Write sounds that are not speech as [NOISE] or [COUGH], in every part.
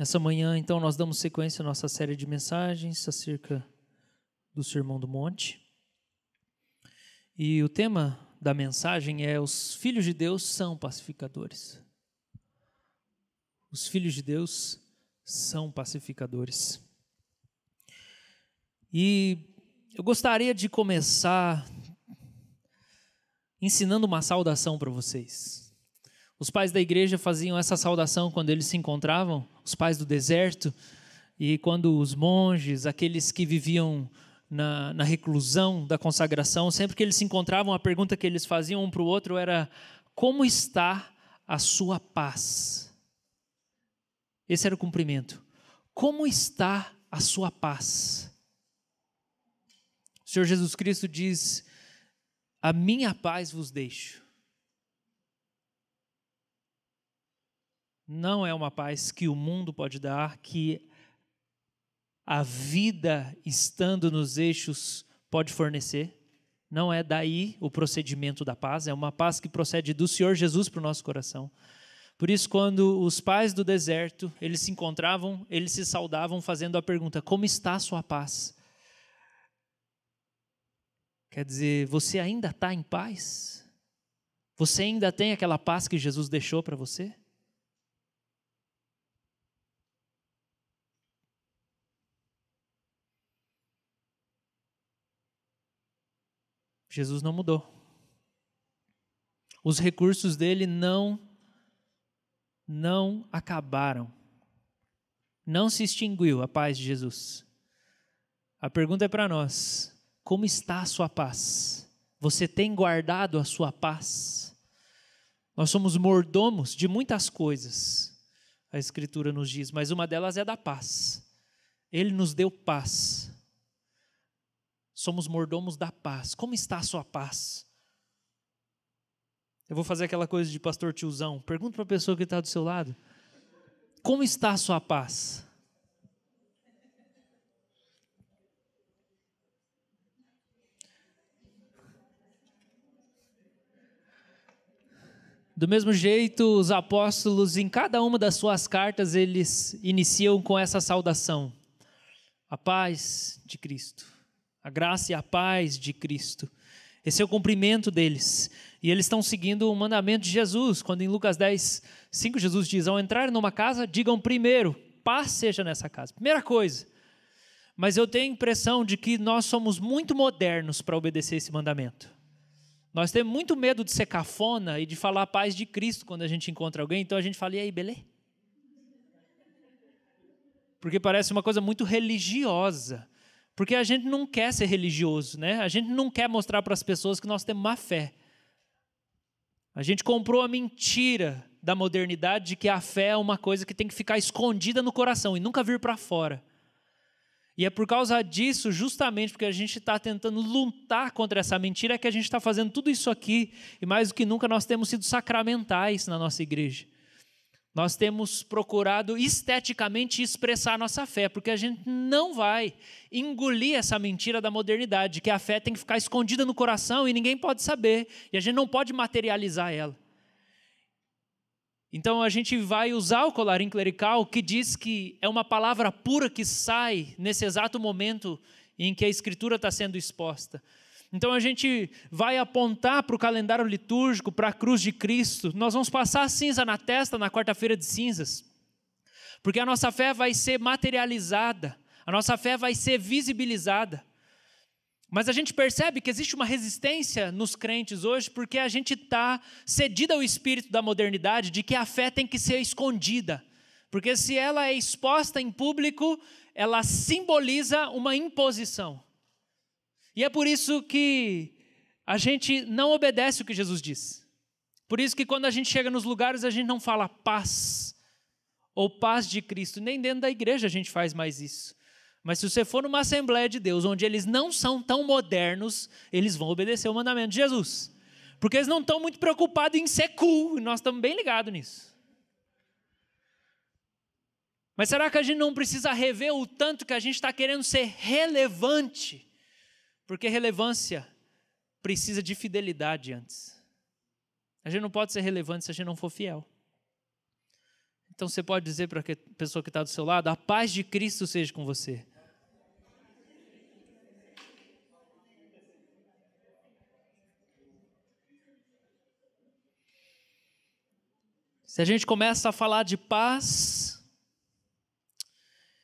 Essa manhã, então, nós damos sequência à nossa série de mensagens acerca do Sermão do Monte. E o tema da mensagem é: Os filhos de Deus são pacificadores. Os filhos de Deus são pacificadores. E eu gostaria de começar ensinando uma saudação para vocês. Os pais da igreja faziam essa saudação quando eles se encontravam, os pais do deserto, e quando os monges, aqueles que viviam na, na reclusão da consagração, sempre que eles se encontravam, a pergunta que eles faziam um para o outro era: Como está a sua paz? Esse era o cumprimento. Como está a sua paz? O Senhor Jesus Cristo diz: A minha paz vos deixo não é uma paz que o mundo pode dar, que a vida estando nos eixos pode fornecer. Não é daí o procedimento da paz, é uma paz que procede do Senhor Jesus para o nosso coração. Por isso, quando os pais do deserto, eles se encontravam, eles se saudavam fazendo a pergunta: como está a sua paz? Quer dizer, você ainda está em paz? Você ainda tem aquela paz que Jesus deixou para você? Jesus não mudou. Os recursos dele não não acabaram. Não se extinguiu a paz de Jesus. A pergunta é para nós: como está a sua paz? Você tem guardado a sua paz? Nós somos mordomos de muitas coisas, a Escritura nos diz, mas uma delas é da paz. Ele nos deu paz somos mordomos da paz. Como está a sua paz? Eu vou fazer aquela coisa de pastor tiozão. Pergunta para a pessoa que está do seu lado: Como está a sua paz? Do mesmo jeito, os apóstolos, em cada uma das suas cartas, eles iniciam com essa saudação: A paz de Cristo a graça e a paz de Cristo. Esse é o cumprimento deles. E eles estão seguindo o mandamento de Jesus, quando em Lucas 10, 5, Jesus diz: Ao entrar numa casa, digam primeiro, paz seja nessa casa. Primeira coisa. Mas eu tenho a impressão de que nós somos muito modernos para obedecer esse mandamento. Nós temos muito medo de ser cafona e de falar a paz de Cristo quando a gente encontra alguém, então a gente fala, e aí, beleza? Porque parece uma coisa muito religiosa. Porque a gente não quer ser religioso, né? A gente não quer mostrar para as pessoas que nós temos má fé. A gente comprou a mentira da modernidade de que a fé é uma coisa que tem que ficar escondida no coração e nunca vir para fora. E é por causa disso, justamente porque a gente está tentando lutar contra essa mentira, é que a gente está fazendo tudo isso aqui, e mais do que nunca nós temos sido sacramentais na nossa igreja. Nós temos procurado esteticamente expressar nossa fé, porque a gente não vai engolir essa mentira da modernidade, que a fé tem que ficar escondida no coração e ninguém pode saber, e a gente não pode materializar ela. Então a gente vai usar o colarinho clerical, que diz que é uma palavra pura que sai nesse exato momento em que a escritura está sendo exposta. Então a gente vai apontar para o calendário litúrgico, para a cruz de Cristo. Nós vamos passar cinza na testa na quarta-feira de cinzas. Porque a nossa fé vai ser materializada, a nossa fé vai ser visibilizada. Mas a gente percebe que existe uma resistência nos crentes hoje porque a gente está cedido ao espírito da modernidade de que a fé tem que ser escondida. Porque se ela é exposta em público, ela simboliza uma imposição. E é por isso que a gente não obedece o que Jesus diz. Por isso que quando a gente chega nos lugares, a gente não fala paz ou paz de Cristo. Nem dentro da igreja a gente faz mais isso. Mas se você for numa Assembleia de Deus, onde eles não são tão modernos, eles vão obedecer o mandamento de Jesus. Porque eles não estão muito preocupados em ser cool, e nós estamos bem ligados nisso. Mas será que a gente não precisa rever o tanto que a gente está querendo ser relevante? Porque relevância precisa de fidelidade antes. A gente não pode ser relevante se a gente não for fiel. Então você pode dizer para a pessoa que está do seu lado: a paz de Cristo seja com você. Se a gente começa a falar de paz,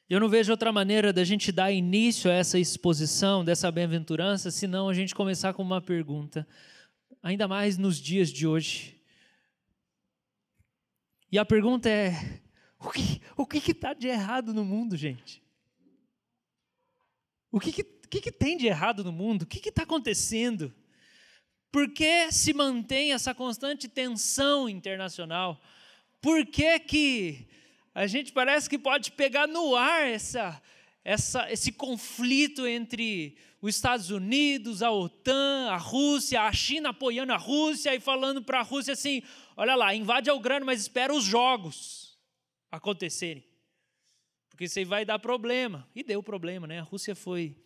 eu não vejo outra maneira da gente dar início a essa exposição dessa bem-aventurança, senão a gente começar com uma pergunta, ainda mais nos dias de hoje. E a pergunta é: o que o que está de errado no mundo, gente? O que, que, que, que tem de errado no mundo? O que está acontecendo? Por que se mantém essa constante tensão internacional? Por que, que a gente parece que pode pegar no ar essa, essa, esse conflito entre os Estados Unidos, a OTAN, a Rússia, a China apoiando a Rússia e falando para a Rússia assim: olha lá, invade a Ucrânia, mas espera os jogos acontecerem. Porque isso aí vai dar problema. E deu problema, né? A Rússia foi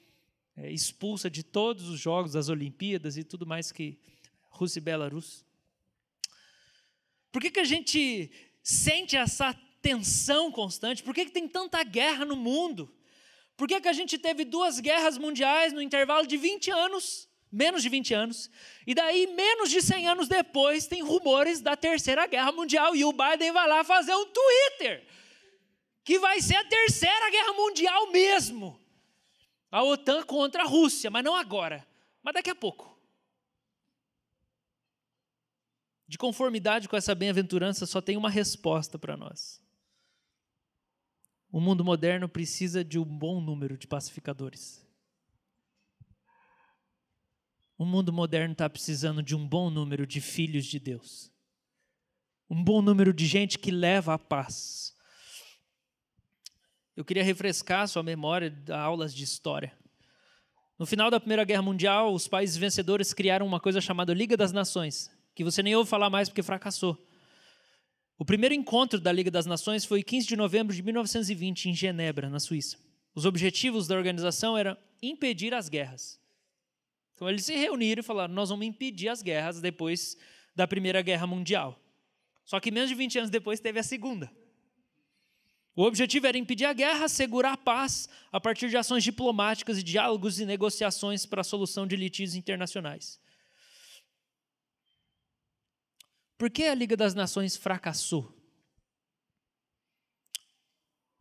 é, expulsa de todos os jogos das Olimpíadas e tudo mais que Rússia e Belarus. Por que, que a gente sente essa tensão constante? Por que, que tem tanta guerra no mundo? Por que, que a gente teve duas guerras mundiais no intervalo de 20 anos? Menos de 20 anos. E daí, menos de 100 anos depois, tem rumores da Terceira Guerra Mundial. E o Biden vai lá fazer um Twitter. Que vai ser a Terceira Guerra Mundial mesmo. A OTAN contra a Rússia, mas não agora. Mas daqui a pouco. De conformidade com essa bem-aventurança, só tem uma resposta para nós. O mundo moderno precisa de um bom número de pacificadores. O mundo moderno está precisando de um bom número de filhos de Deus. Um bom número de gente que leva a paz. Eu queria refrescar sua memória de aulas de história. No final da Primeira Guerra Mundial, os países vencedores criaram uma coisa chamada Liga das Nações, que você nem ouve falar mais porque fracassou. O primeiro encontro da Liga das Nações foi 15 de novembro de 1920, em Genebra, na Suíça. Os objetivos da organização eram impedir as guerras. Então eles se reuniram e falaram: nós vamos impedir as guerras depois da Primeira Guerra Mundial. Só que menos de 20 anos depois teve a Segunda. O objetivo era impedir a guerra, assegurar a paz a partir de ações diplomáticas e diálogos e negociações para a solução de litígios internacionais. Por que a Liga das Nações fracassou?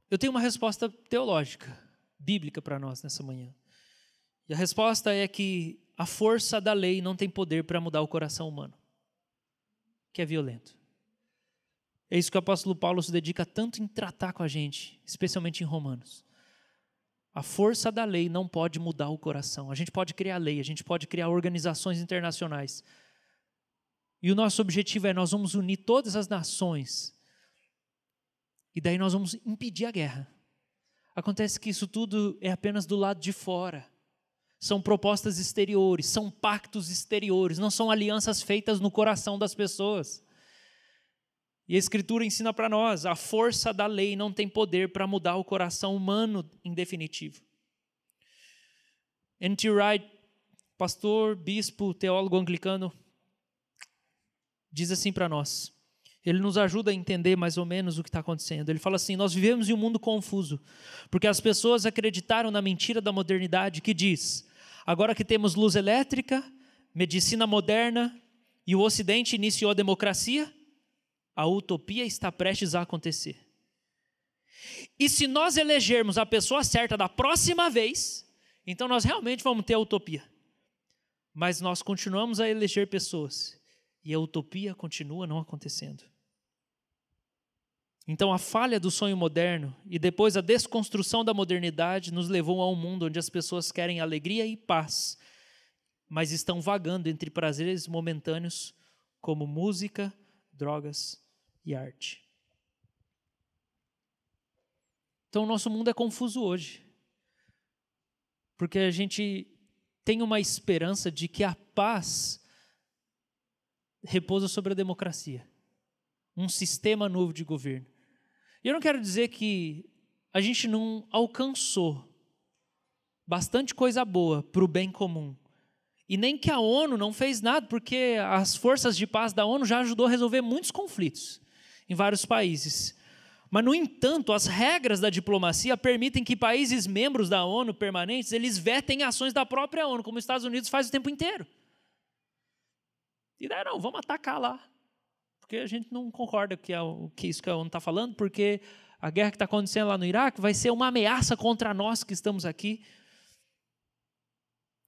Eu tenho uma resposta teológica, bíblica para nós nessa manhã. E a resposta é que a força da lei não tem poder para mudar o coração humano, que é violento. É isso que o apóstolo Paulo se dedica tanto em tratar com a gente, especialmente em Romanos. A força da lei não pode mudar o coração. A gente pode criar lei, a gente pode criar organizações internacionais, e o nosso objetivo é: nós vamos unir todas as nações. E daí nós vamos impedir a guerra. Acontece que isso tudo é apenas do lado de fora. São propostas exteriores, são pactos exteriores, não são alianças feitas no coração das pessoas. E a Escritura ensina para nós: a força da lei não tem poder para mudar o coração humano em definitivo. N.T. Wright, pastor, bispo, teólogo anglicano, diz assim para nós. Ele nos ajuda a entender mais ou menos o que está acontecendo. Ele fala assim: Nós vivemos em um mundo confuso, porque as pessoas acreditaram na mentira da modernidade que diz: agora que temos luz elétrica, medicina moderna e o Ocidente iniciou a democracia, a utopia está prestes a acontecer. E se nós elegermos a pessoa certa da próxima vez, então nós realmente vamos ter a utopia. Mas nós continuamos a eleger pessoas e a utopia continua não acontecendo. Então, a falha do sonho moderno e depois a desconstrução da modernidade nos levou a um mundo onde as pessoas querem alegria e paz, mas estão vagando entre prazeres momentâneos como música, drogas e arte. Então, o nosso mundo é confuso hoje, porque a gente tem uma esperança de que a paz repousa sobre a democracia um sistema novo de governo. E eu não quero dizer que a gente não alcançou bastante coisa boa para o bem comum. E nem que a ONU não fez nada, porque as forças de paz da ONU já ajudou a resolver muitos conflitos em vários países. Mas, no entanto, as regras da diplomacia permitem que países membros da ONU permanentes, eles vetem ações da própria ONU, como os Estados Unidos faz o tempo inteiro. E daí, não, vamos atacar lá. Porque a gente não concorda que é o que isso que a ONU está falando, porque a guerra que está acontecendo lá no Iraque vai ser uma ameaça contra nós que estamos aqui.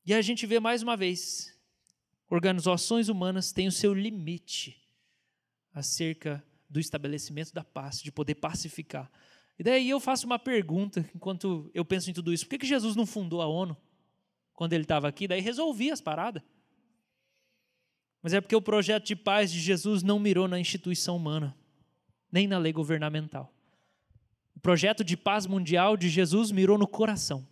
E a gente vê mais uma vez, organizações humanas têm o seu limite acerca do estabelecimento da paz, de poder pacificar. E daí eu faço uma pergunta enquanto eu penso em tudo isso: por que, que Jesus não fundou a ONU quando ele estava aqui? Daí resolvia as paradas. Mas é porque o projeto de paz de Jesus não mirou na instituição humana, nem na lei governamental. O projeto de paz mundial de Jesus mirou no coração.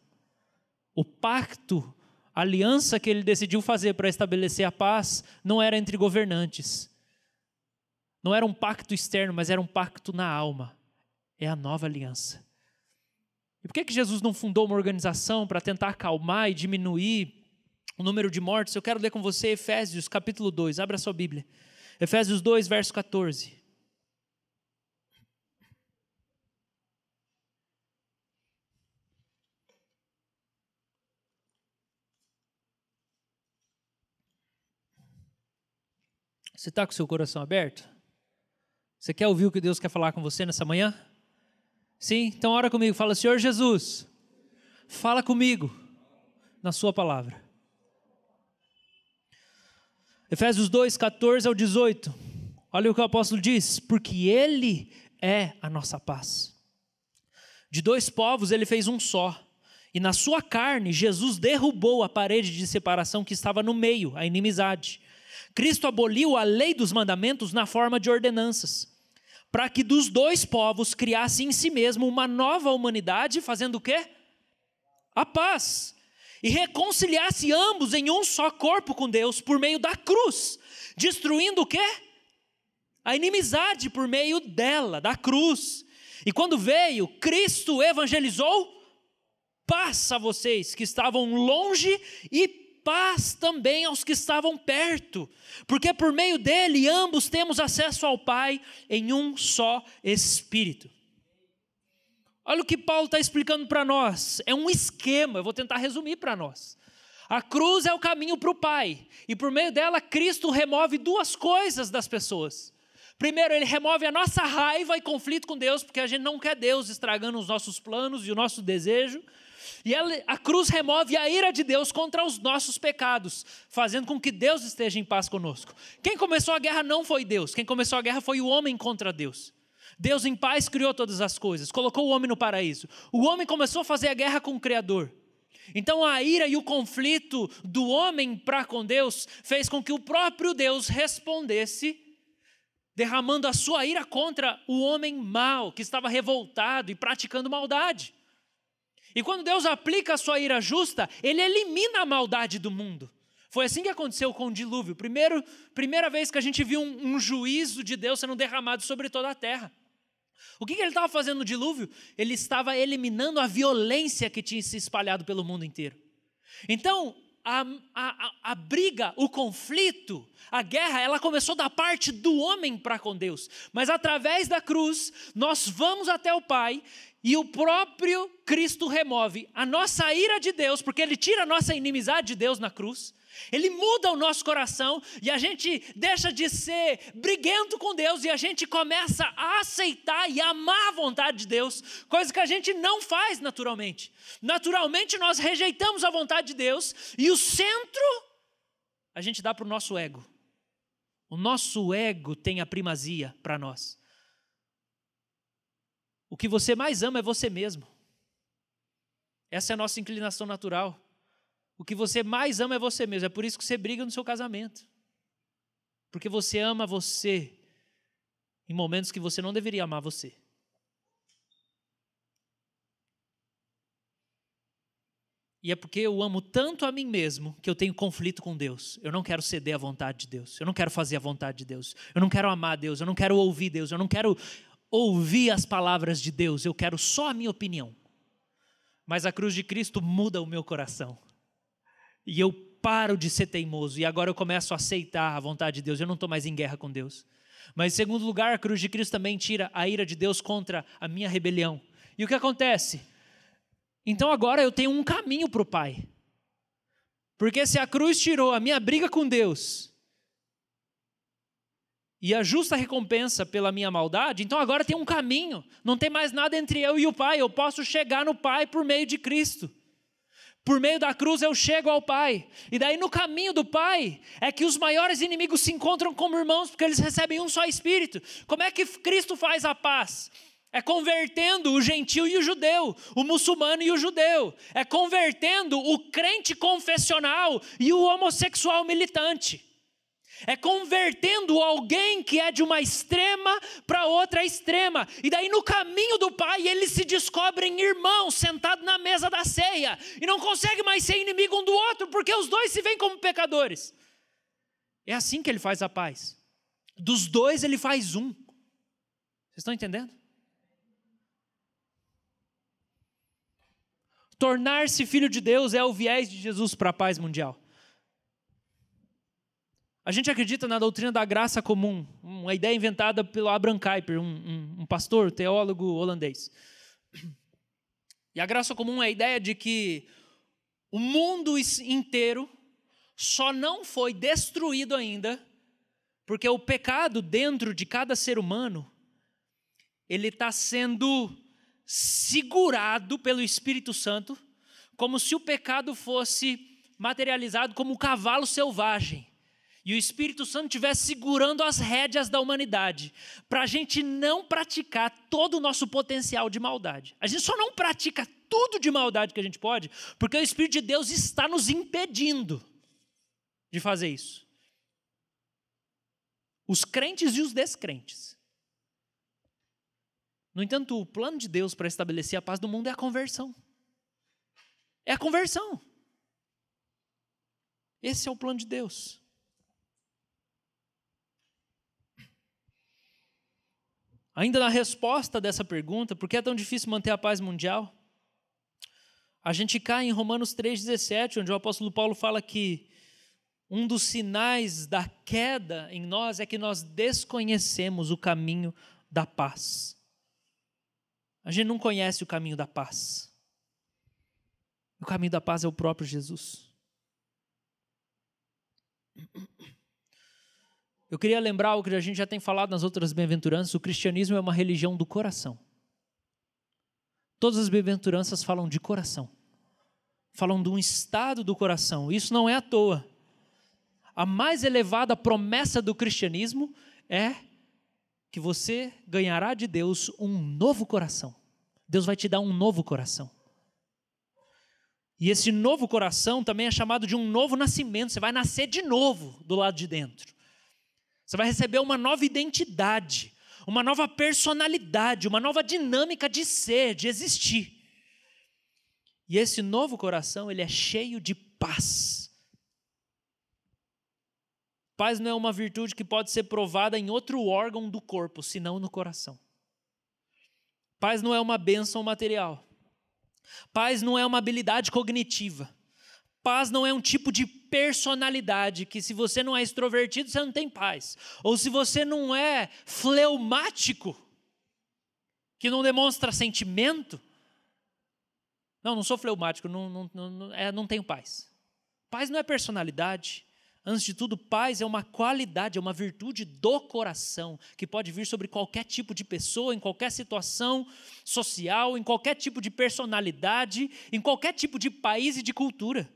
O pacto, a aliança que ele decidiu fazer para estabelecer a paz, não era entre governantes, não era um pacto externo, mas era um pacto na alma. É a nova aliança. E por que, que Jesus não fundou uma organização para tentar acalmar e diminuir o número de mortes? Eu quero ler com você Efésios capítulo 2. Abra sua Bíblia. Efésios 2, verso 14. Você está com seu coração aberto? Você quer ouvir o que Deus quer falar com você nessa manhã? Sim? Então ora comigo, fala, Senhor Jesus, fala comigo na sua palavra. Efésios 2, 14 ao 18. Olha o que o apóstolo diz: porque Ele é a nossa paz. De dois povos ele fez um só, e na sua carne Jesus derrubou a parede de separação que estava no meio, a inimizade. Cristo aboliu a lei dos mandamentos na forma de ordenanças para que dos dois povos criasse em si mesmo uma nova humanidade, fazendo o quê? A paz. E reconciliasse ambos em um só corpo com Deus por meio da cruz, destruindo o quê? A inimizade por meio dela, da cruz. E quando veio, Cristo evangelizou paz a vocês que estavam longe e paz também aos que estavam perto, porque por meio dele ambos temos acesso ao Pai em um só Espírito. Olha o que Paulo está explicando para nós. É um esquema, eu vou tentar resumir para nós. A cruz é o caminho para o Pai, e por meio dela, Cristo remove duas coisas das pessoas. Primeiro, ele remove a nossa raiva e conflito com Deus, porque a gente não quer Deus estragando os nossos planos e o nosso desejo. E ela, a cruz remove a ira de Deus contra os nossos pecados, fazendo com que Deus esteja em paz conosco. Quem começou a guerra não foi Deus, quem começou a guerra foi o homem contra Deus. Deus em paz criou todas as coisas, colocou o homem no paraíso. O homem começou a fazer a guerra com o Criador. Então a ira e o conflito do homem para com Deus fez com que o próprio Deus respondesse derramando a sua ira contra o homem mau, que estava revoltado e praticando maldade. E quando Deus aplica a sua ira justa, ele elimina a maldade do mundo. Foi assim que aconteceu com o dilúvio. Primeiro, primeira vez que a gente viu um, um juízo de Deus sendo derramado sobre toda a terra. O que, que ele estava fazendo no dilúvio? Ele estava eliminando a violência que tinha se espalhado pelo mundo inteiro. Então, a, a, a, briga, o conflito, a guerra, ela começou da parte do homem para com Deus. Mas através da cruz, nós vamos até o Pai e o próprio Cristo remove a nossa ira de Deus, porque ele tira a nossa inimizade de Deus na cruz. Ele muda o nosso coração e a gente deixa de ser briguento com Deus e a gente começa a aceitar e amar a vontade de Deus, coisa que a gente não faz naturalmente. Naturalmente nós rejeitamos a vontade de Deus e o centro a gente dá para o nosso ego. O nosso ego tem a primazia para nós. O que você mais ama é você mesmo. Essa é a nossa inclinação natural. O que você mais ama é você mesmo. É por isso que você briga no seu casamento. Porque você ama você em momentos que você não deveria amar você. E é porque eu amo tanto a mim mesmo que eu tenho conflito com Deus. Eu não quero ceder à vontade de Deus. Eu não quero fazer a vontade de Deus. Eu não quero amar Deus. Eu não quero ouvir Deus. Eu não quero ouvir as palavras de Deus, eu quero só a minha opinião. Mas a cruz de Cristo muda o meu coração. E eu paro de ser teimoso e agora eu começo a aceitar a vontade de Deus. Eu não estou mais em guerra com Deus. Mas, em segundo lugar, a cruz de Cristo também tira a ira de Deus contra a minha rebelião. E o que acontece? Então agora eu tenho um caminho para o Pai. Porque se a cruz tirou a minha briga com Deus e a justa recompensa pela minha maldade, então agora tem um caminho. Não tem mais nada entre eu e o Pai. Eu posso chegar no Pai por meio de Cristo. Por meio da cruz eu chego ao Pai. E daí no caminho do Pai é que os maiores inimigos se encontram como irmãos, porque eles recebem um só Espírito. Como é que Cristo faz a paz? É convertendo o gentil e o judeu, o muçulmano e o judeu. É convertendo o crente confessional e o homossexual militante. É convertendo alguém que é de uma extrema para outra extrema. E daí no caminho do Pai eles se descobrem irmãos sentados na mesa da ceia. E não conseguem mais ser inimigo um do outro, porque os dois se veem como pecadores. É assim que ele faz a paz. Dos dois ele faz um. Vocês estão entendendo? Tornar-se filho de Deus é o viés de Jesus para a paz mundial. A gente acredita na doutrina da graça comum, uma ideia inventada pelo Abraham Kuyper, um, um, um pastor, teólogo holandês. E a graça comum é a ideia de que o mundo inteiro só não foi destruído ainda, porque o pecado dentro de cada ser humano, ele está sendo segurado pelo Espírito Santo, como se o pecado fosse materializado como um cavalo selvagem e o Espírito Santo estivesse segurando as rédeas da humanidade, para a gente não praticar todo o nosso potencial de maldade. A gente só não pratica tudo de maldade que a gente pode, porque o Espírito de Deus está nos impedindo de fazer isso. Os crentes e os descrentes. No entanto, o plano de Deus para estabelecer a paz do mundo é a conversão. É a conversão. Esse é o plano de Deus. Ainda na resposta dessa pergunta, por que é tão difícil manter a paz mundial? A gente cai em Romanos 3,17, onde o apóstolo Paulo fala que um dos sinais da queda em nós é que nós desconhecemos o caminho da paz. A gente não conhece o caminho da paz. O caminho da paz é o próprio Jesus. Eu queria lembrar o que a gente já tem falado nas outras bem-aventuranças: o cristianismo é uma religião do coração. Todas as bem-aventuranças falam de coração, falam de um estado do coração. Isso não é à toa. A mais elevada promessa do cristianismo é que você ganhará de Deus um novo coração. Deus vai te dar um novo coração. E esse novo coração também é chamado de um novo nascimento. Você vai nascer de novo do lado de dentro. Você vai receber uma nova identidade, uma nova personalidade, uma nova dinâmica de ser, de existir. E esse novo coração, ele é cheio de paz. Paz não é uma virtude que pode ser provada em outro órgão do corpo, senão no coração. Paz não é uma bênção material. Paz não é uma habilidade cognitiva. Paz não é um tipo de personalidade que, se você não é extrovertido, você não tem paz. Ou se você não é fleumático, que não demonstra sentimento. Não, não sou fleumático, não, não, não, é, não tenho paz. Paz não é personalidade. Antes de tudo, paz é uma qualidade, é uma virtude do coração, que pode vir sobre qualquer tipo de pessoa, em qualquer situação social, em qualquer tipo de personalidade, em qualquer tipo de país e de cultura.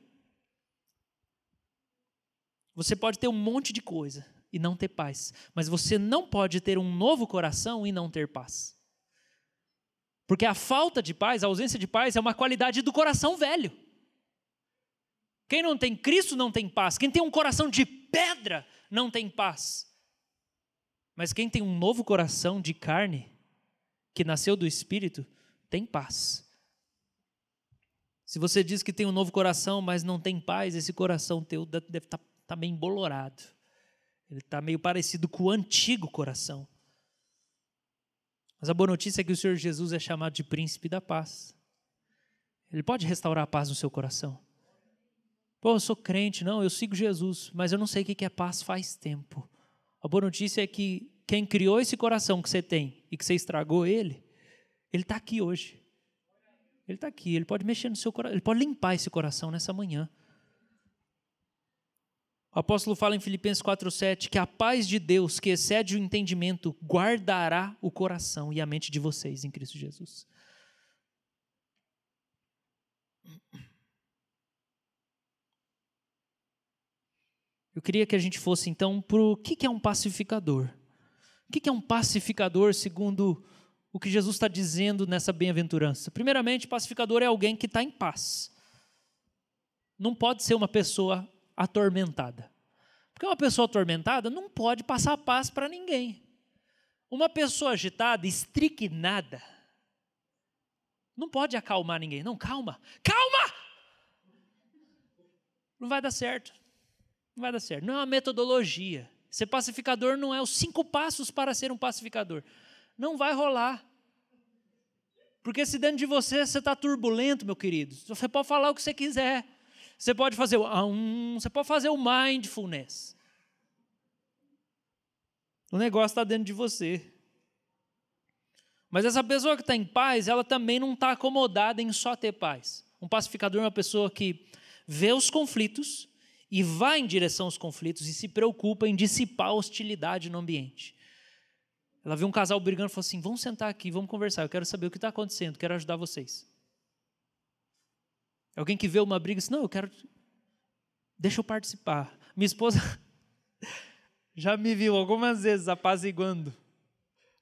Você pode ter um monte de coisa e não ter paz, mas você não pode ter um novo coração e não ter paz. Porque a falta de paz, a ausência de paz, é uma qualidade do coração velho. Quem não tem Cristo não tem paz. Quem tem um coração de pedra não tem paz. Mas quem tem um novo coração de carne, que nasceu do Espírito, tem paz. Se você diz que tem um novo coração, mas não tem paz, esse coração teu deve estar tá está meio embolorado. Ele está meio parecido com o antigo coração. Mas a boa notícia é que o Senhor Jesus é chamado de príncipe da paz. Ele pode restaurar a paz no seu coração. Pô, eu sou crente, não, eu sigo Jesus, mas eu não sei o que é paz faz tempo. A boa notícia é que quem criou esse coração que você tem e que você estragou ele, ele está aqui hoje. Ele está aqui, ele pode mexer no seu coração, ele pode limpar esse coração nessa manhã. O apóstolo fala em Filipenses 4,7 que a paz de Deus, que excede o entendimento, guardará o coração e a mente de vocês em Cristo Jesus. Eu queria que a gente fosse então para o que é um pacificador. O que é um pacificador segundo o que Jesus está dizendo nessa bem-aventurança? Primeiramente, pacificador é alguém que está em paz. Não pode ser uma pessoa atormentada. Porque uma pessoa atormentada não pode passar paz para ninguém. Uma pessoa agitada, estriquinada, não pode acalmar ninguém. Não, calma, calma! Não vai dar certo. Não vai dar certo. Não é uma metodologia. Ser pacificador não é os cinco passos para ser um pacificador. Não vai rolar. Porque se dentro de você você está turbulento, meu querido, você pode falar o que você quiser. Você pode fazer o um, você pode fazer o mindfulness. O negócio está dentro de você. Mas essa pessoa que está em paz, ela também não está acomodada em só ter paz. Um pacificador é uma pessoa que vê os conflitos e vai em direção aos conflitos e se preocupa em dissipar a hostilidade no ambiente. Ela viu um casal brigando e falou assim: vamos sentar aqui, vamos conversar, eu quero saber o que está acontecendo, quero ajudar vocês. Alguém que vê uma briga e diz: Não, eu quero. Deixa eu participar. Minha esposa [LAUGHS] já me viu algumas vezes apaziguando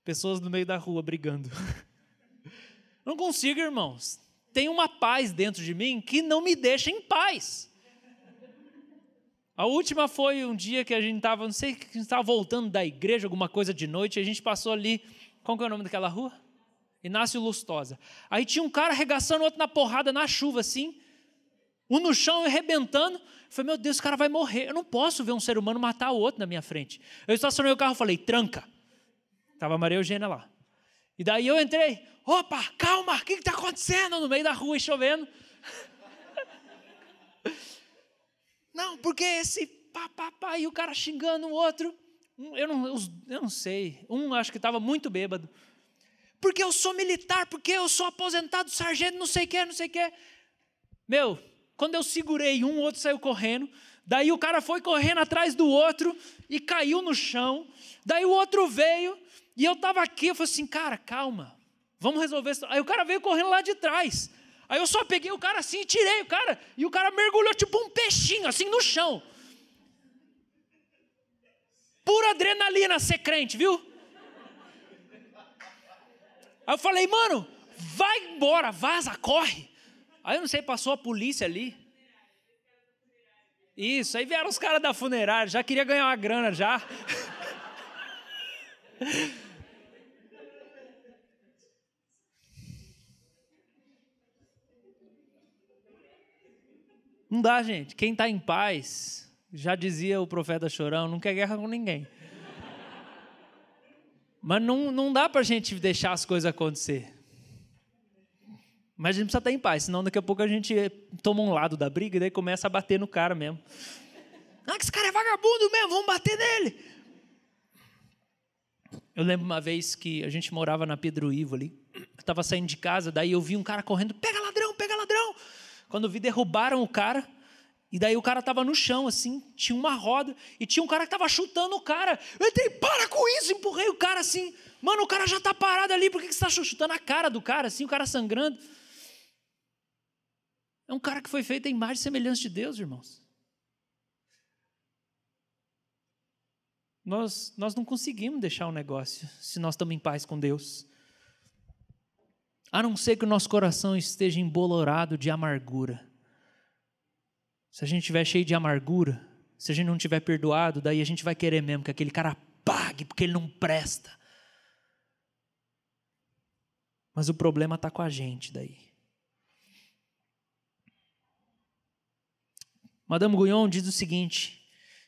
pessoas no meio da rua brigando. [LAUGHS] Não consigo, irmãos. Tem uma paz dentro de mim que não me deixa em paz. A última foi um dia que a gente estava, não sei, gente estava voltando da igreja, alguma coisa de noite, e a gente passou ali, qual que é o nome daquela rua? Inácio Lustosa. Aí tinha um cara arregaçando o outro na porrada, na chuva, assim, um no chão arrebentando. Eu falei, meu Deus, esse cara vai morrer. Eu não posso ver um ser humano matar o outro na minha frente. Eu estacionei o carro e falei, tranca. Estava a Maria Eugênia lá. E daí eu entrei, opa, calma, o que está acontecendo? No meio da rua e chovendo. [LAUGHS] não, porque esse pá, pá, pá, e o cara xingando o outro. Eu não, eu não sei. Um acho que estava muito bêbado porque eu sou militar, porque eu sou aposentado, sargento, não sei o que, não sei o que. Meu, quando eu segurei um, o outro saiu correndo. Daí o cara foi correndo atrás do outro e caiu no chão. Daí o outro veio e eu estava aqui. Eu falei assim, cara, calma, vamos resolver isso. Aí o cara veio correndo lá de trás. Aí eu só peguei o cara assim e tirei o cara. E o cara mergulhou tipo um peixinho, assim no chão. Pura adrenalina ser crente, viu? Aí eu falei, mano, vai embora, vaza, corre. Aí eu não sei, passou a polícia ali. Isso, aí vieram os caras da funerária, já queria ganhar uma grana já. Não dá, gente. Quem está em paz, já dizia o profeta Chorão, não quer guerra com ninguém. Mas não, não dá para a gente deixar as coisas acontecer. Mas a gente precisa estar em paz, senão daqui a pouco a gente toma um lado da briga e daí começa a bater no cara mesmo. Ah, que esse cara é vagabundo mesmo, vamos bater nele. Eu lembro uma vez que a gente morava na Pedro Ivo ali. Eu estava saindo de casa, daí eu vi um cara correndo, pega ladrão, pega ladrão. Quando eu vi, derrubaram o cara. E daí o cara estava no chão, assim, tinha uma roda, e tinha um cara que estava chutando o cara. Eu entrei, para com isso, empurrei o cara assim. Mano, o cara já está parado ali, por que, que você está chutando a cara do cara, assim, o cara sangrando? É um cara que foi feito em imagem e semelhança de Deus, irmãos. Nós, nós não conseguimos deixar o negócio se nós estamos em paz com Deus. A não ser que o nosso coração esteja embolorado de amargura se a gente estiver cheio de amargura, se a gente não tiver perdoado, daí a gente vai querer mesmo que aquele cara pague porque ele não presta. Mas o problema está com a gente daí. Madame Guyon diz o seguinte: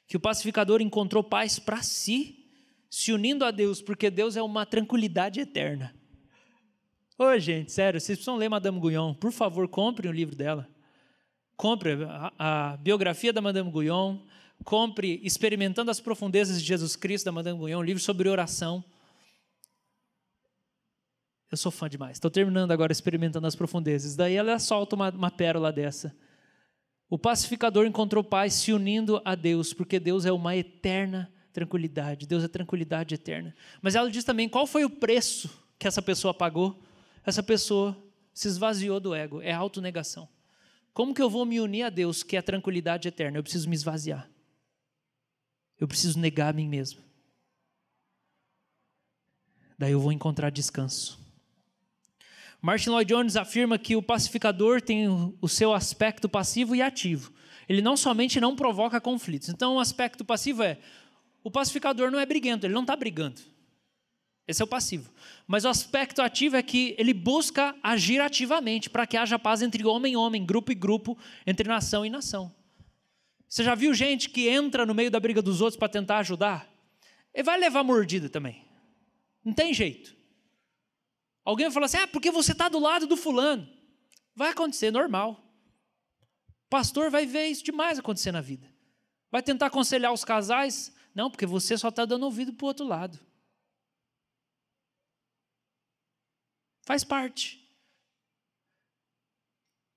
que o pacificador encontrou paz para si, se unindo a Deus, porque Deus é uma tranquilidade eterna. Ô, gente, sério, vocês precisam ler Madame Guyon. Por favor, comprem o livro dela. Compre a, a biografia da Madame Guyon, compre Experimentando as Profundezas de Jesus Cristo, da Madame Guion, um livro sobre oração. Eu sou fã demais. Estou terminando agora Experimentando as Profundezas. Daí ela solta uma, uma pérola dessa. O pacificador encontrou paz se unindo a Deus, porque Deus é uma eterna tranquilidade. Deus é tranquilidade eterna. Mas ela diz também qual foi o preço que essa pessoa pagou. Essa pessoa se esvaziou do ego, é autonegação. Como que eu vou me unir a Deus, que é a tranquilidade eterna? Eu preciso me esvaziar. Eu preciso negar a mim mesmo. Daí eu vou encontrar descanso. Martin Lloyd Jones afirma que o pacificador tem o seu aspecto passivo e ativo. Ele não somente não provoca conflitos. Então, o aspecto passivo é: o pacificador não é briguento, ele não está brigando. Esse é o passivo. Mas o aspecto ativo é que ele busca agir ativamente para que haja paz entre homem e homem, grupo e grupo, entre nação e nação. Você já viu gente que entra no meio da briga dos outros para tentar ajudar? Ele vai levar mordida também. Não tem jeito. Alguém vai falar assim: ah, porque você está do lado do fulano. Vai acontecer, normal. pastor vai ver isso demais acontecer na vida. Vai tentar aconselhar os casais. Não, porque você só está dando ouvido para o outro lado. Faz parte.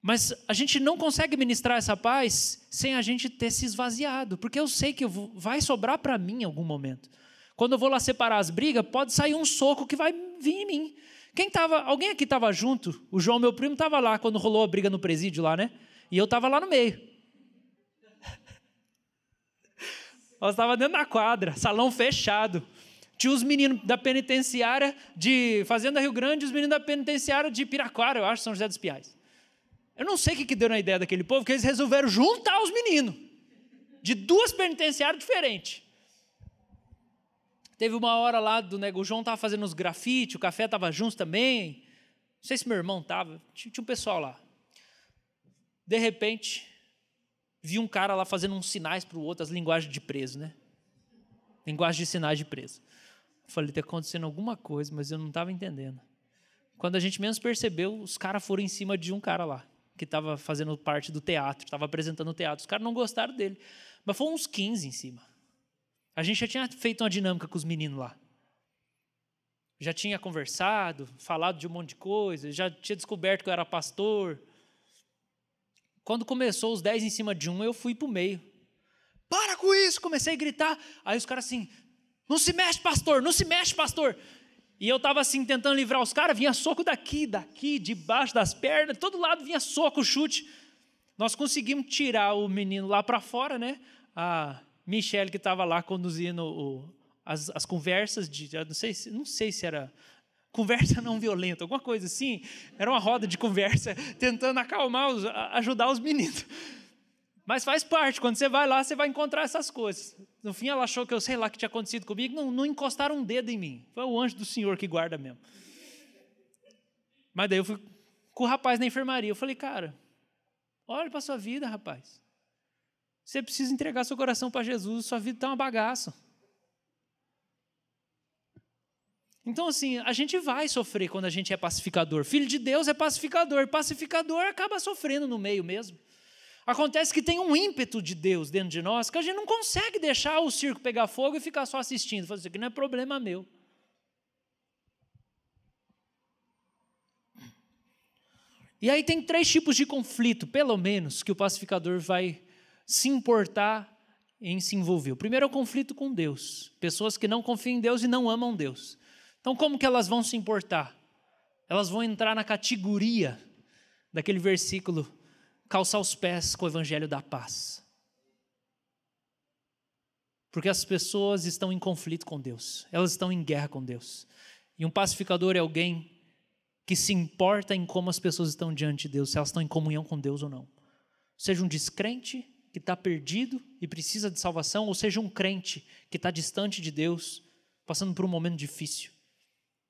Mas a gente não consegue ministrar essa paz sem a gente ter se esvaziado, porque eu sei que vai sobrar para mim em algum momento. Quando eu vou lá separar as brigas, pode sair um soco que vai vir em mim. Quem tava, alguém aqui estava junto? O João, meu primo, estava lá quando rolou a briga no presídio lá, né? E eu estava lá no meio. [LAUGHS] Nós estava dentro da quadra, salão fechado. Tinha os meninos da penitenciária de Fazenda Rio Grande e os meninos da penitenciária de Piraquara, eu acho, São José dos Piais. Eu não sei o que, que deu na ideia daquele povo, que eles resolveram juntar os meninos de duas penitenciárias diferentes. Teve uma hora lá do nego, o João estava fazendo os grafite, o café estava junto também. Não sei se meu irmão estava, tinha, tinha um pessoal lá. De repente, vi um cara lá fazendo uns sinais para o outro, as linguagens de preso, né? Linguagem de sinais de preso. Falei, está acontecendo alguma coisa, mas eu não estava entendendo. Quando a gente menos percebeu, os caras foram em cima de um cara lá, que estava fazendo parte do teatro, estava apresentando o teatro. Os caras não gostaram dele, mas foram uns 15 em cima. A gente já tinha feito uma dinâmica com os meninos lá. Já tinha conversado, falado de um monte de coisa, já tinha descoberto que eu era pastor. Quando começou os 10 em cima de um, eu fui para o meio. Para com isso! Comecei a gritar. Aí os caras assim, não se mexe, pastor, não se mexe, pastor. E eu estava assim tentando livrar os caras, vinha soco daqui, daqui, debaixo das pernas, todo lado vinha soco, chute. Nós conseguimos tirar o menino lá para fora, né? A Michelle que estava lá conduzindo o, as, as, conversas de, não sei, não sei se era conversa [LAUGHS] não violenta, alguma coisa assim. Era uma roda de conversa tentando acalmar, os, ajudar os meninos. Mas faz parte, quando você vai lá, você vai encontrar essas coisas. No fim, ela achou que eu sei lá o que tinha acontecido comigo, não, não encostaram um dedo em mim. Foi o anjo do Senhor que guarda mesmo. Mas daí eu fui com o rapaz na enfermaria. Eu falei, cara, olha para sua vida, rapaz. Você precisa entregar seu coração para Jesus, sua vida está uma bagaça. Então, assim, a gente vai sofrer quando a gente é pacificador. Filho de Deus é pacificador. Pacificador acaba sofrendo no meio mesmo. Acontece que tem um ímpeto de Deus dentro de nós que a gente não consegue deixar o circo pegar fogo e ficar só assistindo. Fazer isso aqui não é problema meu. E aí tem três tipos de conflito, pelo menos, que o pacificador vai se importar em se envolver. O primeiro é o conflito com Deus. Pessoas que não confiam em Deus e não amam Deus. Então, como que elas vão se importar? Elas vão entrar na categoria daquele versículo calçar os pés com o evangelho da paz. Porque as pessoas estão em conflito com Deus, elas estão em guerra com Deus. E um pacificador é alguém que se importa em como as pessoas estão diante de Deus, se elas estão em comunhão com Deus ou não. Seja um descrente que está perdido e precisa de salvação, ou seja um crente que está distante de Deus, passando por um momento difícil.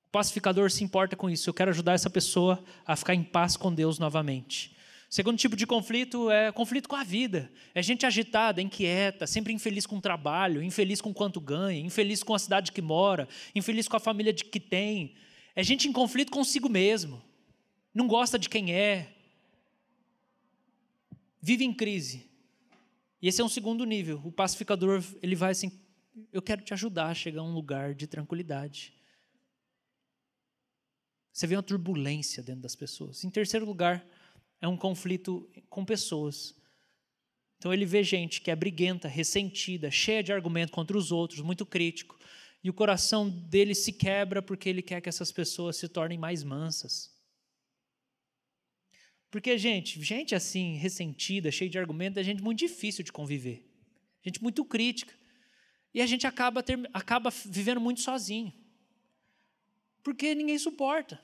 O pacificador se importa com isso. Eu quero ajudar essa pessoa a ficar em paz com Deus novamente. Segundo tipo de conflito é conflito com a vida. É gente agitada, inquieta, sempre infeliz com o trabalho, infeliz com quanto ganha, infeliz com a cidade que mora, infeliz com a família de que tem. É gente em conflito consigo mesmo. Não gosta de quem é. Vive em crise. E esse é um segundo nível. O pacificador, ele vai assim, eu quero te ajudar a chegar a um lugar de tranquilidade. Você vê uma turbulência dentro das pessoas. Em terceiro lugar, é um conflito com pessoas. Então ele vê gente que é briguenta, ressentida, cheia de argumento contra os outros, muito crítico, e o coração dele se quebra porque ele quer que essas pessoas se tornem mais mansas. Porque, gente, gente assim, ressentida, cheia de argumento, é gente muito difícil de conviver. Gente muito crítica. E a gente acaba, ter, acaba vivendo muito sozinho. Porque ninguém suporta.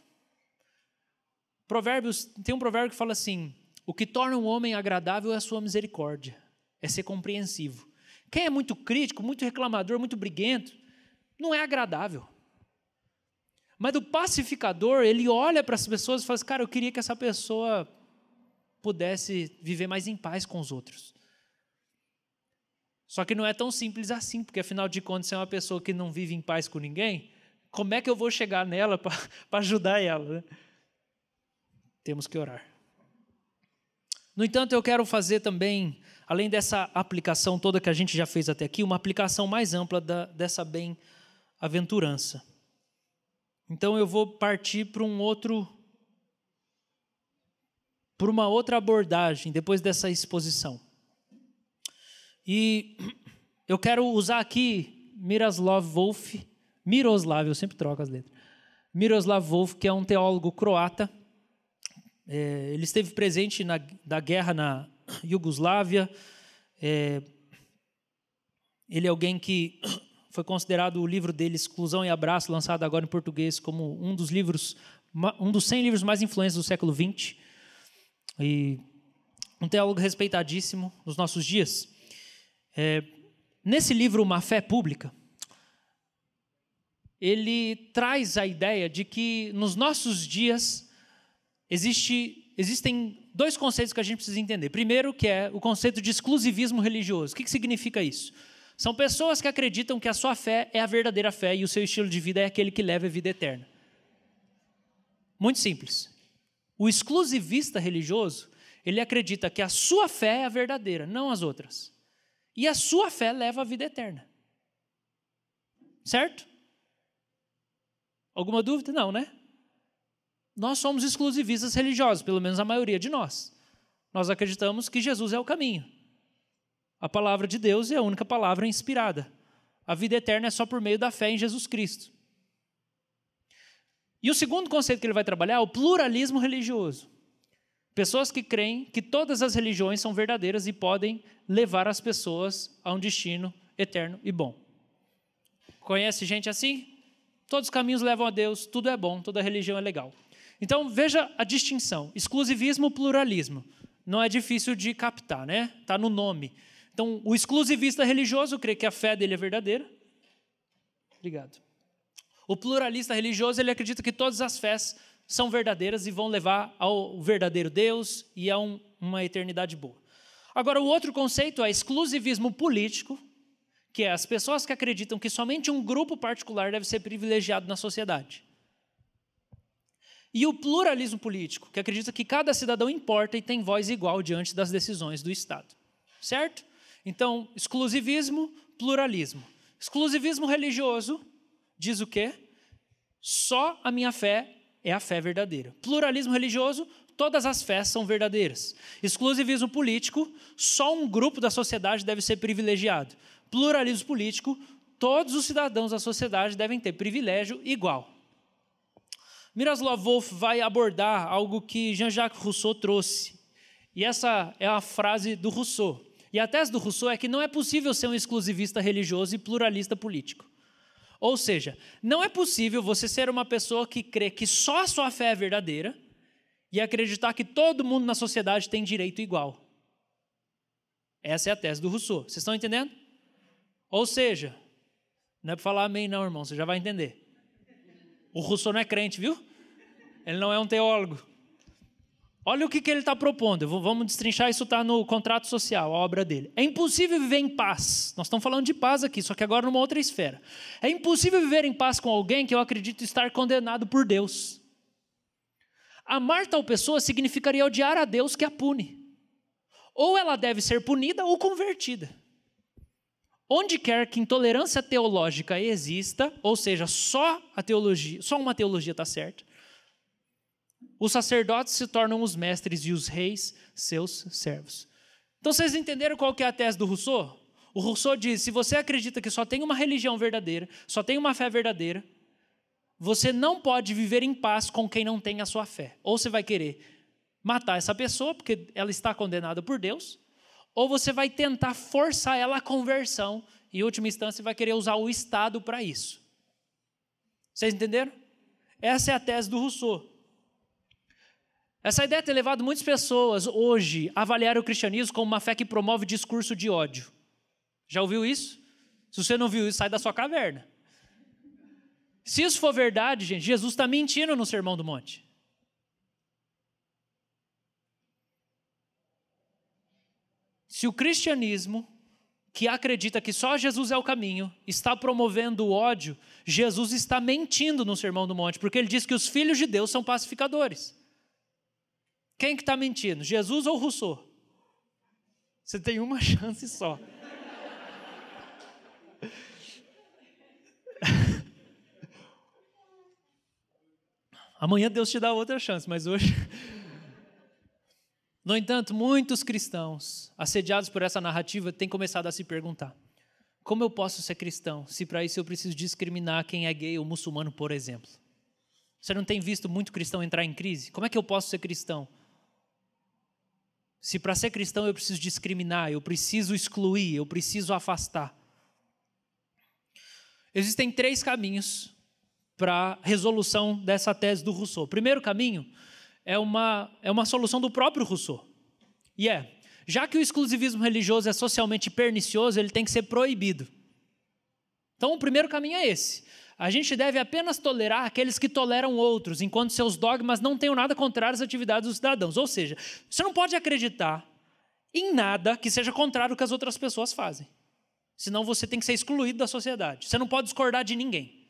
Provérbios, tem um provérbio que fala assim: o que torna um homem agradável é a sua misericórdia, é ser compreensivo. Quem é muito crítico, muito reclamador, muito briguento, não é agradável. Mas o pacificador, ele olha para as pessoas e fala assim, cara, eu queria que essa pessoa pudesse viver mais em paz com os outros. Só que não é tão simples assim, porque afinal de contas, se é uma pessoa que não vive em paz com ninguém, como é que eu vou chegar nela [LAUGHS] para ajudar ela? Né? Temos que orar. No entanto, eu quero fazer também, além dessa aplicação toda que a gente já fez até aqui, uma aplicação mais ampla da, dessa bem-aventurança. Então eu vou partir para um outro por uma outra abordagem depois dessa exposição. E [CLEARS THROAT] eu quero usar aqui Miroslav Wolf, Miroslav, eu sempre troco as letras. Miroslav Wolf, que é um teólogo croata. É, ele esteve presente na da guerra na Iugoslávia. É, ele é alguém que foi considerado o livro dele, Exclusão e Abraço, lançado agora em português, como um dos livros, um dos 100 livros mais influentes do século XX. E um teólogo respeitadíssimo nos nossos dias. É, nesse livro, Uma Fé Pública, ele traz a ideia de que nos nossos dias existe, existem dois conceitos que a gente precisa entender. Primeiro, que é o conceito de exclusivismo religioso. O que, que significa isso? São pessoas que acreditam que a sua fé é a verdadeira fé e o seu estilo de vida é aquele que leva a vida eterna. Muito simples. O exclusivista religioso, ele acredita que a sua fé é a verdadeira, não as outras. E a sua fé leva à vida eterna. Certo? Alguma dúvida? Não, né? Nós somos exclusivistas religiosos, pelo menos a maioria de nós. Nós acreditamos que Jesus é o caminho. A palavra de Deus é a única palavra inspirada. A vida eterna é só por meio da fé em Jesus Cristo. E o segundo conceito que ele vai trabalhar é o pluralismo religioso. Pessoas que creem que todas as religiões são verdadeiras e podem levar as pessoas a um destino eterno e bom. Conhece gente assim? Todos os caminhos levam a Deus, tudo é bom, toda religião é legal. Então veja a distinção: exclusivismo, pluralismo. Não é difícil de captar, né? Está no nome. Então, o exclusivista religioso crê que a fé dele é verdadeira. Obrigado. O pluralista religioso, ele acredita que todas as fés são verdadeiras e vão levar ao verdadeiro Deus e a um, uma eternidade boa. Agora, o outro conceito é exclusivismo político, que é as pessoas que acreditam que somente um grupo particular deve ser privilegiado na sociedade. E o pluralismo político, que acredita que cada cidadão importa e tem voz igual diante das decisões do Estado. Certo? Então, exclusivismo, pluralismo. Exclusivismo religioso diz o quê? Só a minha fé é a fé verdadeira. Pluralismo religioso, todas as fés são verdadeiras. Exclusivismo político, só um grupo da sociedade deve ser privilegiado. Pluralismo político, todos os cidadãos da sociedade devem ter privilégio igual. Miroslav Wolf vai abordar algo que Jean-Jacques Rousseau trouxe. E essa é a frase do Rousseau. E a tese do Rousseau é que não é possível ser um exclusivista religioso e pluralista político. Ou seja, não é possível você ser uma pessoa que crê que só a sua fé é verdadeira e acreditar que todo mundo na sociedade tem direito igual. Essa é a tese do Rousseau. Vocês estão entendendo? Ou seja, não é para falar amém, não, irmão, você já vai entender. O Rousseau não é crente, viu? Ele não é um teólogo. Olha o que, que ele está propondo. Vamos destrinchar isso está no contrato social, a obra dele. É impossível viver em paz. Nós estamos falando de paz aqui, só que agora numa outra esfera. É impossível viver em paz com alguém que eu acredito estar condenado por Deus. Amar tal pessoa significaria odiar a Deus que a pune. ou ela deve ser punida ou convertida. Onde quer que intolerância teológica exista, ou seja, só a teologia, só uma teologia está certa, os sacerdotes se tornam os mestres e os reis seus servos. Então vocês entenderam qual que é a tese do Rousseau? O Rousseau diz: se você acredita que só tem uma religião verdadeira, só tem uma fé verdadeira, você não pode viver em paz com quem não tem a sua fé. Ou você vai querer matar essa pessoa porque ela está condenada por Deus, ou você vai tentar forçar ela à conversão e, em última instância, vai querer usar o Estado para isso. Vocês entenderam? Essa é a tese do Rousseau. Essa ideia tem levado muitas pessoas hoje a avaliar o cristianismo como uma fé que promove discurso de ódio. Já ouviu isso? Se você não viu isso, sai da sua caverna. Se isso for verdade, gente, Jesus está mentindo no Sermão do Monte. Se o cristianismo, que acredita que só Jesus é o caminho, está promovendo o ódio, Jesus está mentindo no Sermão do Monte, porque ele diz que os filhos de Deus são pacificadores. Quem que está mentindo, Jesus ou Rousseau? Você tem uma [LAUGHS] chance só. Amanhã Deus te dá outra chance, mas hoje. [LAUGHS] No entanto, muitos cristãos, assediados por essa narrativa, têm começado a se perguntar: como eu posso ser cristão se para isso eu preciso discriminar quem é gay ou muçulmano, por exemplo? Você não tem visto muito cristão entrar em crise? Como é que eu posso ser cristão? Se para ser cristão eu preciso discriminar, eu preciso excluir, eu preciso afastar. Existem três caminhos para resolução dessa tese do Rousseau. O primeiro caminho é uma, é uma solução do próprio Rousseau. E é, já que o exclusivismo religioso é socialmente pernicioso, ele tem que ser proibido. Então, o primeiro caminho é esse. A gente deve apenas tolerar aqueles que toleram outros, enquanto seus dogmas não tenham nada contrário às atividades dos cidadãos. Ou seja, você não pode acreditar em nada que seja contrário ao que as outras pessoas fazem. Senão você tem que ser excluído da sociedade. Você não pode discordar de ninguém.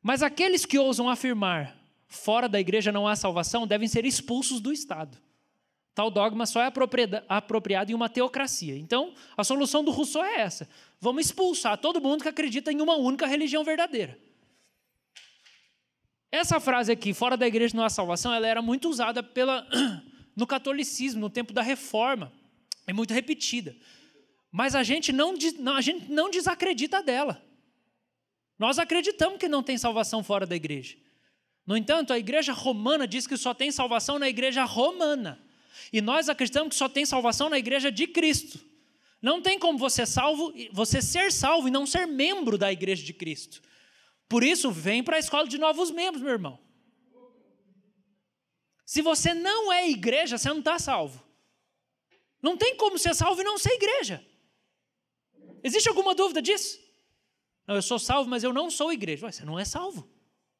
Mas aqueles que ousam afirmar fora da igreja não há salvação devem ser expulsos do Estado. Tal dogma só é apropriado em uma teocracia. Então, a solução do Rousseau é essa: vamos expulsar todo mundo que acredita em uma única religião verdadeira. Essa frase aqui, fora da igreja não há salvação, ela era muito usada pela, [CLEARS THROAT] no catolicismo, no tempo da reforma. É muito repetida. Mas a gente não, a gente não desacredita dela. Nós acreditamos que não tem salvação fora da igreja. No entanto, a igreja romana diz que só tem salvação na igreja romana. E nós acreditamos que só tem salvação na igreja de Cristo. Não tem como você salvo, você ser salvo e não ser membro da igreja de Cristo. Por isso, vem para a escola de novos membros, meu irmão. Se você não é igreja, você não está salvo. Não tem como ser salvo e não ser igreja. Existe alguma dúvida disso? Não, eu sou salvo, mas eu não sou igreja. Ué, você não é salvo.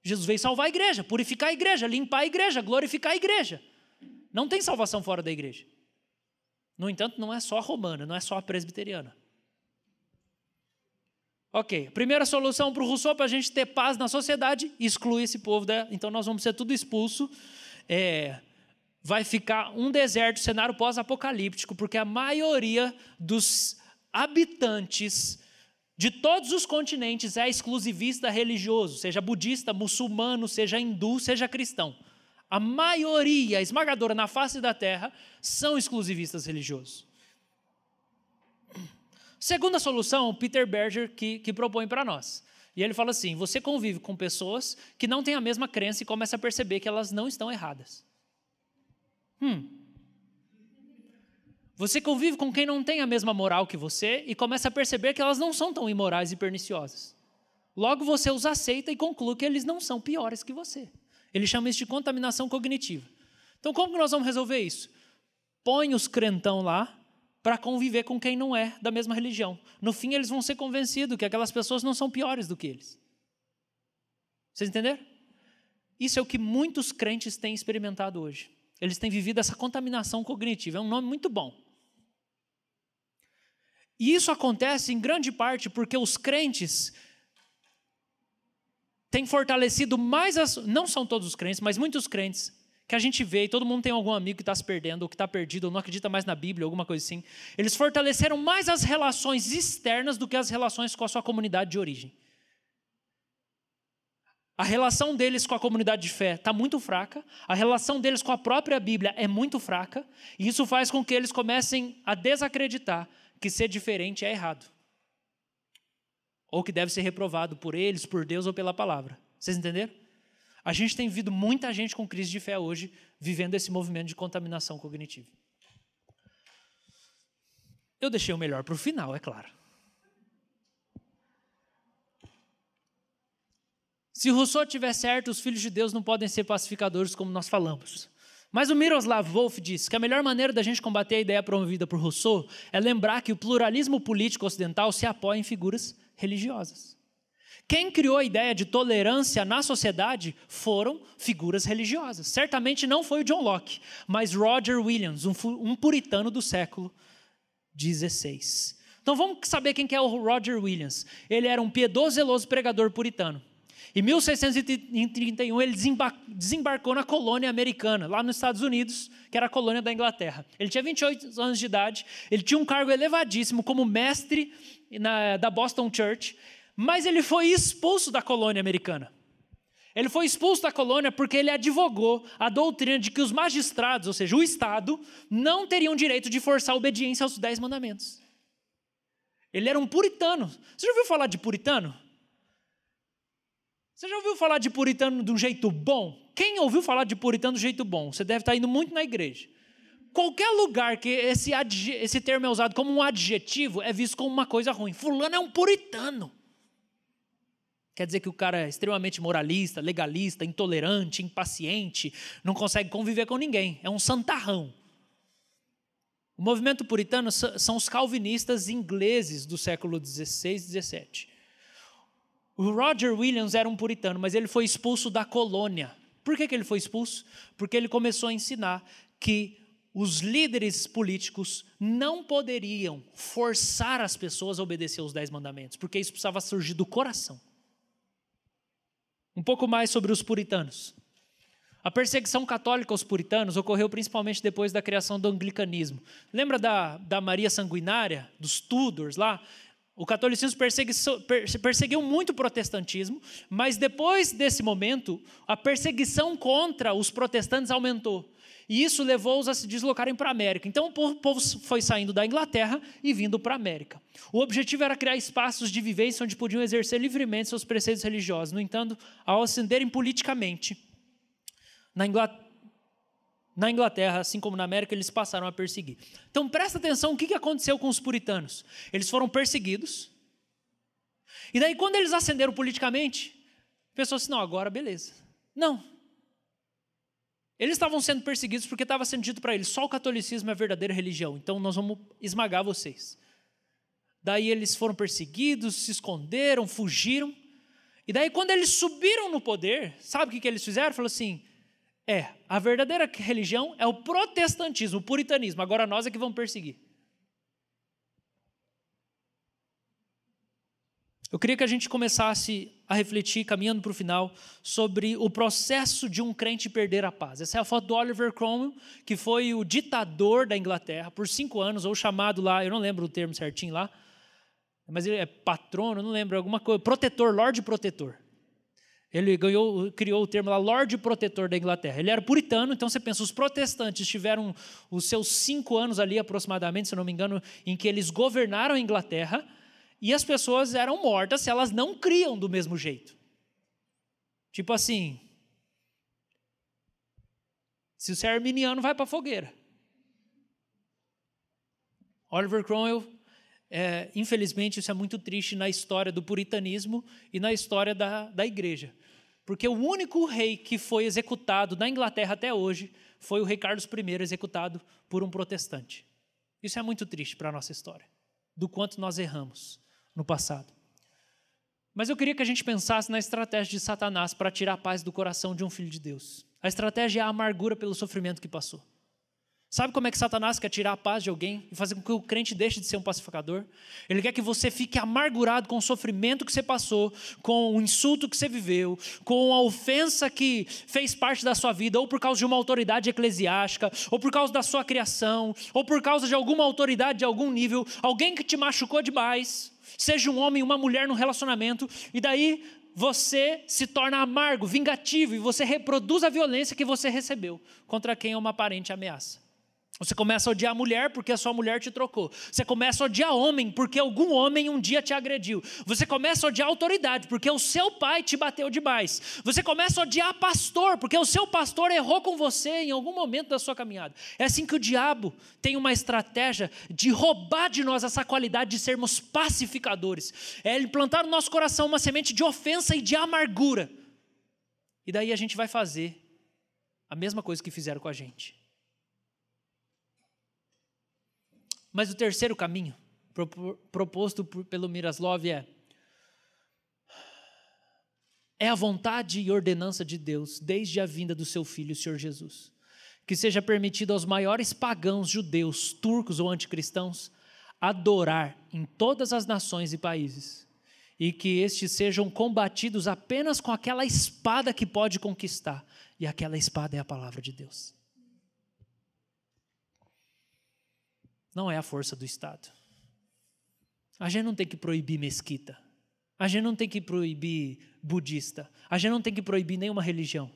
Jesus veio salvar a igreja, purificar a igreja, limpar a igreja, glorificar a igreja. Não tem salvação fora da igreja. No entanto, não é só a romana, não é só a presbiteriana. Ok, primeira solução para o Rousseau para a gente ter paz na sociedade, excluir esse povo. Então nós vamos ser tudo expulso. É... Vai ficar um deserto, cenário pós-apocalíptico, porque a maioria dos habitantes de todos os continentes é exclusivista religioso, seja budista, muçulmano, seja hindu, seja cristão. A maioria esmagadora na face da terra são exclusivistas religiosos. Segunda solução, Peter Berger que, que propõe para nós. E ele fala assim: você convive com pessoas que não têm a mesma crença e começa a perceber que elas não estão erradas. Hum, você convive com quem não tem a mesma moral que você e começa a perceber que elas não são tão imorais e perniciosas. Logo você os aceita e conclui que eles não são piores que você. Ele chama isso de contaminação cognitiva. Então, como que nós vamos resolver isso? Põe os crentão lá para conviver com quem não é da mesma religião. No fim, eles vão ser convencidos que aquelas pessoas não são piores do que eles. Vocês entenderam? Isso é o que muitos crentes têm experimentado hoje. Eles têm vivido essa contaminação cognitiva. É um nome muito bom. E isso acontece em grande parte porque os crentes têm fortalecido mais as. Não são todos os crentes, mas muitos crentes que a gente vê, e todo mundo tem algum amigo que está se perdendo, ou que está perdido, ou não acredita mais na Bíblia, alguma coisa assim. Eles fortaleceram mais as relações externas do que as relações com a sua comunidade de origem. A relação deles com a comunidade de fé está muito fraca, a relação deles com a própria Bíblia é muito fraca, e isso faz com que eles comecem a desacreditar que ser diferente é errado. Ou que deve ser reprovado por eles, por Deus ou pela palavra. Vocês entenderam? A gente tem visto muita gente com crise de fé hoje vivendo esse movimento de contaminação cognitiva. Eu deixei o melhor para o final, é claro. Se Rousseau tiver certo, os filhos de Deus não podem ser pacificadores como nós falamos. Mas o Miroslav Wolf diz que a melhor maneira da gente combater a ideia promovida por Rousseau é lembrar que o pluralismo político ocidental se apoia em figuras religiosas. Quem criou a ideia de tolerância na sociedade foram figuras religiosas. Certamente não foi o John Locke, mas Roger Williams, um, puritano do século XVI. Então vamos saber quem é o Roger Williams. Ele era um piedoso, zeloso pregador puritano. Em 1631, ele desembarcou na colônia americana, lá nos Estados Unidos, que era a colônia da Inglaterra. Ele tinha 28 anos de idade, ele tinha um cargo elevadíssimo como mestre na, da Boston Church, mas ele foi expulso da colônia americana. Ele foi expulso da colônia porque ele advogou a doutrina de que os magistrados, ou seja, o Estado, não teriam direito de forçar a obediência aos dez mandamentos. Ele era um puritano. Você já ouviu falar de puritano? Você já ouviu falar de puritano de um jeito bom? Quem ouviu falar de puritano do jeito bom? Você deve estar indo muito na igreja. Qualquer lugar que esse, esse termo é usado como um adjetivo é visto como uma coisa ruim. Fulano é um puritano. Quer dizer que o cara é extremamente moralista, legalista, intolerante, impaciente, não consegue conviver com ninguém, é um santarrão. O movimento puritano são os calvinistas ingleses do século XVI e XVII. O Roger Williams era um puritano, mas ele foi expulso da colônia. Por que, que ele foi expulso? Porque ele começou a ensinar que os líderes políticos não poderiam forçar as pessoas a obedecer os dez mandamentos, porque isso precisava surgir do coração. Um pouco mais sobre os puritanos. A perseguição católica aos puritanos ocorreu principalmente depois da criação do anglicanismo. Lembra da, da Maria Sanguinária, dos Tudors lá? O catolicismo perseguiu muito o protestantismo, mas depois desse momento, a perseguição contra os protestantes aumentou. E isso levou-os a se deslocarem para a América. Então o povo foi saindo da Inglaterra e vindo para a América. O objetivo era criar espaços de vivência onde podiam exercer livremente seus preceitos religiosos. No entanto, ao ascenderem politicamente, na Inglaterra, na Inglaterra, assim como na América, eles passaram a perseguir. Então presta atenção o que aconteceu com os puritanos. Eles foram perseguidos. E daí, quando eles ascenderam politicamente, pensou assim: não, agora beleza. Não, eles estavam sendo perseguidos porque estava sendo dito para eles: só o catolicismo é a verdadeira religião, então nós vamos esmagar vocês. Daí eles foram perseguidos, se esconderam, fugiram. E daí, quando eles subiram no poder, sabe o que, que eles fizeram? Falou assim: é, a verdadeira religião é o protestantismo, o puritanismo, agora nós é que vamos perseguir. Eu queria que a gente começasse a refletir, caminhando para o final, sobre o processo de um crente perder a paz. Essa é a foto do Oliver Cromwell, que foi o ditador da Inglaterra por cinco anos, ou chamado lá, eu não lembro o termo certinho lá, mas ele é patrono, não lembro, alguma coisa, protetor, Lorde Protetor. Ele ganhou, criou o termo lá, Lorde Protetor da Inglaterra. Ele era puritano, então você pensa, os protestantes tiveram os seus cinco anos ali aproximadamente, se não me engano, em que eles governaram a Inglaterra, e as pessoas eram mortas se elas não criam do mesmo jeito. Tipo assim, se você é arminiano, vai para a fogueira. Oliver Cromwell, é, infelizmente, isso é muito triste na história do puritanismo e na história da, da igreja. Porque o único rei que foi executado na Inglaterra até hoje foi o rei Carlos I, executado por um protestante. Isso é muito triste para a nossa história, do quanto nós erramos no passado. Mas eu queria que a gente pensasse na estratégia de Satanás para tirar a paz do coração de um filho de Deus. A estratégia é a amargura pelo sofrimento que passou. Sabe como é que Satanás quer tirar a paz de alguém e fazer com que o crente deixe de ser um pacificador? Ele quer que você fique amargurado com o sofrimento que você passou, com o insulto que você viveu, com a ofensa que fez parte da sua vida, ou por causa de uma autoridade eclesiástica, ou por causa da sua criação, ou por causa de alguma autoridade de algum nível, alguém que te machucou demais, seja um homem, uma mulher no relacionamento, e daí você se torna amargo, vingativo, e você reproduz a violência que você recebeu contra quem é uma aparente ameaça. Você começa a odiar a mulher porque a sua mulher te trocou. Você começa a odiar homem porque algum homem um dia te agrediu. Você começa a odiar a autoridade porque o seu pai te bateu demais. Você começa a odiar pastor porque o seu pastor errou com você em algum momento da sua caminhada. É assim que o diabo tem uma estratégia de roubar de nós essa qualidade de sermos pacificadores. É ele plantar no nosso coração uma semente de ofensa e de amargura. E daí a gente vai fazer a mesma coisa que fizeram com a gente. Mas o terceiro caminho proposto pelo Miroslav é é a vontade e ordenança de Deus desde a vinda do seu filho, o Senhor Jesus. Que seja permitido aos maiores pagãos judeus, turcos ou anticristãos adorar em todas as nações e países, e que estes sejam combatidos apenas com aquela espada que pode conquistar, e aquela espada é a palavra de Deus. Não é a força do Estado. A gente não tem que proibir mesquita. A gente não tem que proibir budista. A gente não tem que proibir nenhuma religião.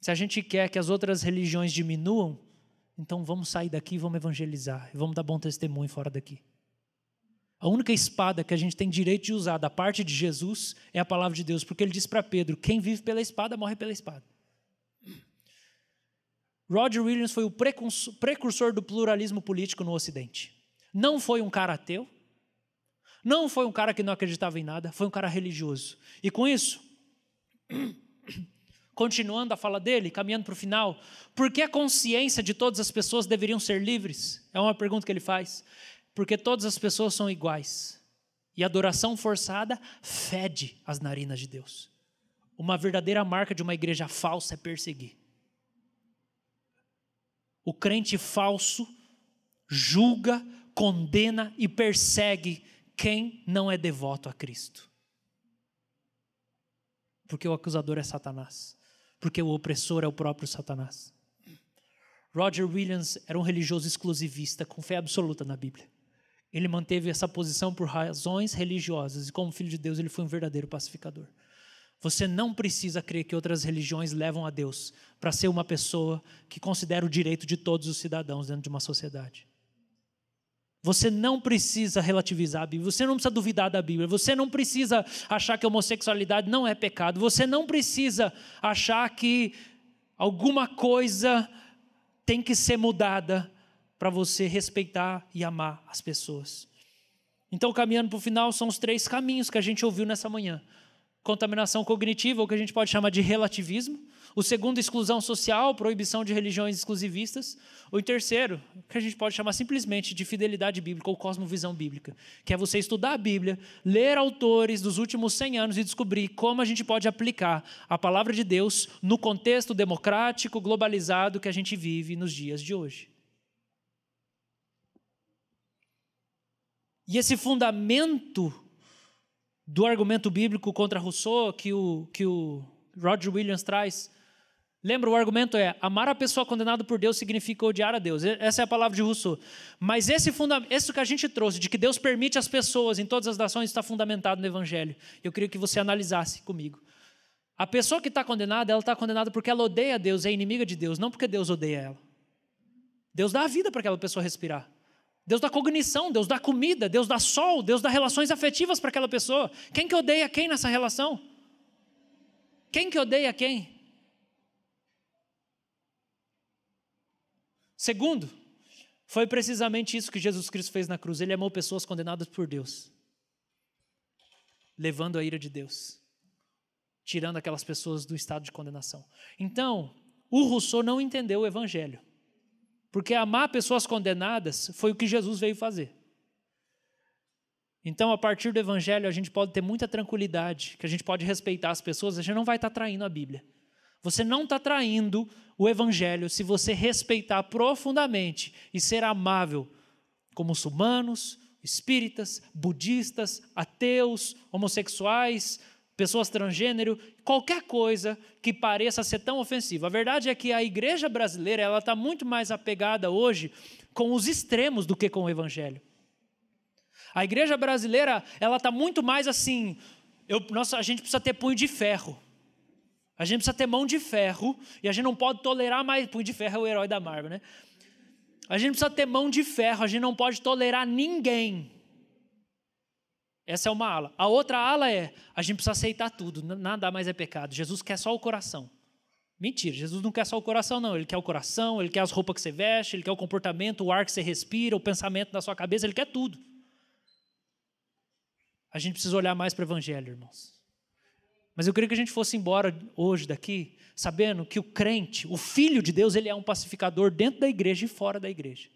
Se a gente quer que as outras religiões diminuam, então vamos sair daqui e vamos evangelizar. E vamos dar bom testemunho fora daqui. A única espada que a gente tem direito de usar da parte de Jesus é a palavra de Deus, porque ele diz para Pedro: quem vive pela espada morre pela espada. Roger Williams foi o precursor do pluralismo político no Ocidente. Não foi um cara ateu, não foi um cara que não acreditava em nada, foi um cara religioso. E com isso, [COUGHS] continuando a fala dele, caminhando para o final, por que a consciência de todas as pessoas deveriam ser livres? É uma pergunta que ele faz. Porque todas as pessoas são iguais. E adoração forçada fede as narinas de Deus. Uma verdadeira marca de uma igreja falsa é perseguir. O crente falso julga, condena e persegue quem não é devoto a Cristo. Porque o acusador é Satanás. Porque o opressor é o próprio Satanás. Roger Williams era um religioso exclusivista, com fé absoluta na Bíblia. Ele manteve essa posição por razões religiosas e, como filho de Deus, ele foi um verdadeiro pacificador. Você não precisa crer que outras religiões levam a Deus para ser uma pessoa que considera o direito de todos os cidadãos dentro de uma sociedade. Você não precisa relativizar a Bíblia, você não precisa duvidar da Bíblia, você não precisa achar que a homossexualidade não é pecado, você não precisa achar que alguma coisa tem que ser mudada para você respeitar e amar as pessoas. Então, caminhando para o final, são os três caminhos que a gente ouviu nessa manhã contaminação cognitiva, o que a gente pode chamar de relativismo. O segundo, exclusão social, proibição de religiões exclusivistas. O terceiro, que a gente pode chamar simplesmente de fidelidade bíblica ou cosmovisão bíblica, que é você estudar a Bíblia, ler autores dos últimos 100 anos e descobrir como a gente pode aplicar a palavra de Deus no contexto democrático, globalizado que a gente vive nos dias de hoje. E esse fundamento do argumento bíblico contra Rousseau que o, que o Roger Williams traz. Lembra, o argumento é: amar a pessoa condenada por Deus significa odiar a Deus. Essa é a palavra de Rousseau. Mas esse isso que a gente trouxe, de que Deus permite as pessoas em todas as nações, está fundamentado no Evangelho. Eu queria que você analisasse comigo. A pessoa que está condenada, ela está condenada porque ela odeia Deus, é inimiga de Deus, não porque Deus odeia ela. Deus dá a vida para aquela pessoa respirar. Deus dá cognição, Deus dá comida, Deus dá sol, Deus dá relações afetivas para aquela pessoa. Quem que odeia quem nessa relação? Quem que odeia quem? Segundo, foi precisamente isso que Jesus Cristo fez na cruz. Ele amou pessoas condenadas por Deus, levando a ira de Deus, tirando aquelas pessoas do estado de condenação. Então, o Rousseau não entendeu o evangelho. Porque amar pessoas condenadas foi o que Jesus veio fazer. Então, a partir do Evangelho, a gente pode ter muita tranquilidade, que a gente pode respeitar as pessoas, a gente não vai estar traindo a Bíblia. Você não está traindo o Evangelho se você respeitar profundamente e ser amável com muçulmanos, espíritas, budistas, ateus, homossexuais, pessoas transgênero, qualquer coisa que pareça ser tão ofensiva. A verdade é que a igreja brasileira ela está muito mais apegada hoje com os extremos do que com o evangelho. A igreja brasileira ela está muito mais assim. Eu, nossa, a gente precisa ter punho de ferro. A gente precisa ter mão de ferro e a gente não pode tolerar mais. Punho de ferro é o herói da Marvel, né? A gente precisa ter mão de ferro, a gente não pode tolerar ninguém. Essa é uma ala. A outra ala é: a gente precisa aceitar tudo, nada mais é pecado. Jesus quer só o coração. Mentira, Jesus não quer só o coração, não. Ele quer o coração, ele quer as roupas que você veste, ele quer o comportamento, o ar que você respira, o pensamento da sua cabeça, ele quer tudo. A gente precisa olhar mais para o Evangelho, irmãos. Mas eu queria que a gente fosse embora hoje daqui, sabendo que o crente, o filho de Deus, ele é um pacificador dentro da igreja e fora da igreja.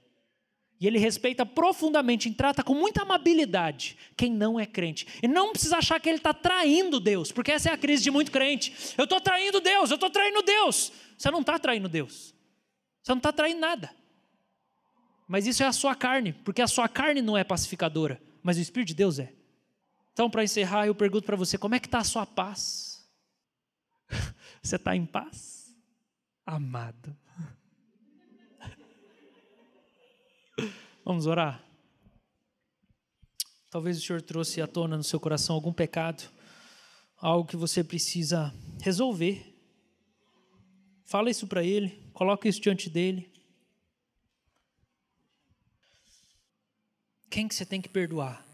E ele respeita profundamente e trata com muita amabilidade quem não é crente. E não precisa achar que ele está traindo Deus, porque essa é a crise de muito crente. Eu estou traindo Deus, eu estou traindo Deus. Você não está traindo Deus. Você não está traindo nada. Mas isso é a sua carne, porque a sua carne não é pacificadora, mas o Espírito de Deus é. Então, para encerrar, eu pergunto para você: como é que está a sua paz? [LAUGHS] Você está em paz? Amado. Vamos orar? Talvez o Senhor trouxe à tona no seu coração algum pecado, algo que você precisa resolver. Fala isso para Ele, coloca isso diante dele. Quem que você tem que perdoar?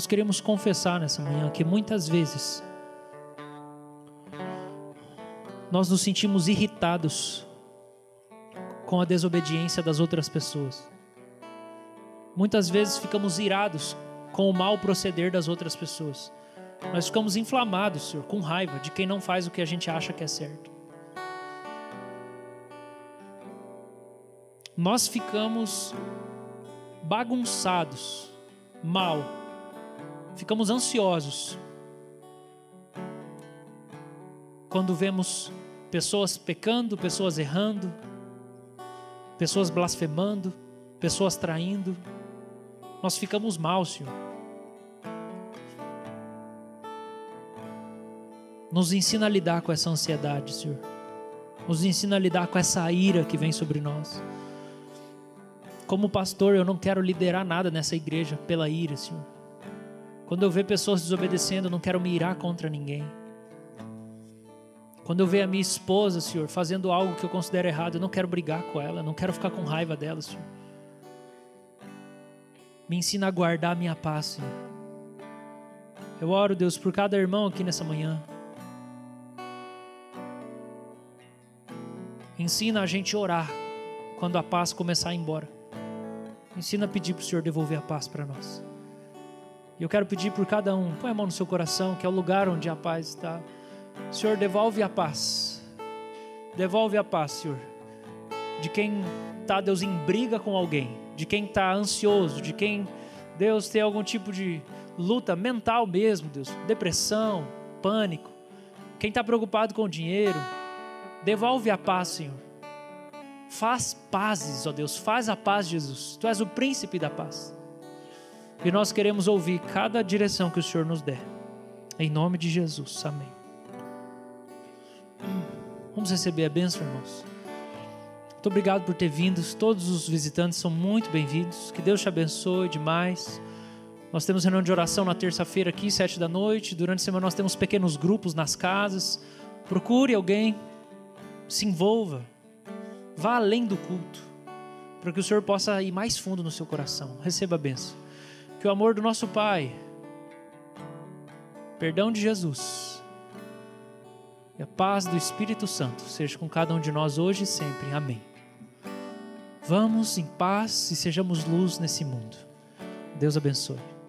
Nós queremos confessar nessa manhã que muitas vezes nós nos sentimos irritados com a desobediência das outras pessoas. Muitas vezes ficamos irados com o mau proceder das outras pessoas. Nós ficamos inflamados, Senhor, com raiva de quem não faz o que a gente acha que é certo. Nós ficamos bagunçados mal, ficamos ansiosos quando vemos pessoas pecando, pessoas errando, pessoas blasfemando, pessoas traindo. Nós ficamos mal, Senhor. Nos ensina a lidar com essa ansiedade, Senhor. Nos ensina a lidar com essa ira que vem sobre nós. Como pastor, eu não quero liderar nada nessa igreja pela ira, Senhor. Quando eu ver pessoas desobedecendo, eu não quero me irar contra ninguém. Quando eu ver a minha esposa, Senhor, fazendo algo que eu considero errado, eu não quero brigar com ela, não quero ficar com raiva dela, Senhor. Me ensina a guardar a minha paz, Senhor. Eu oro, Deus, por cada irmão aqui nessa manhã. Ensina a gente a orar quando a paz começar a ir embora. Ensina a pedir para o Senhor devolver a paz para nós. E eu quero pedir por cada um, põe a mão no seu coração, que é o lugar onde a paz está. Senhor, devolve a paz. Devolve a paz, Senhor. De quem está, Deus, em briga com alguém, de quem está ansioso, de quem, Deus, tem algum tipo de luta mental mesmo, Deus, depressão, pânico. Quem está preocupado com o dinheiro, devolve a paz, Senhor Faz pazes, ó Deus, faz a paz, Jesus. Tu és o príncipe da paz. E nós queremos ouvir cada direção que o Senhor nos der. Em nome de Jesus. Amém. Vamos receber a bênção, irmãos. Muito obrigado por ter vindo. Todos os visitantes são muito bem-vindos. Que Deus te abençoe demais. Nós temos reunião de oração na terça-feira aqui, sete da noite. Durante a semana nós temos pequenos grupos nas casas. Procure alguém, se envolva. Vá além do culto, para que o Senhor possa ir mais fundo no seu coração. Receba a benção. Que o amor do nosso Pai, perdão de Jesus E a paz do Espírito Santo seja com cada um de nós hoje e sempre. Amém. Vamos em paz e sejamos luz nesse mundo. Deus abençoe.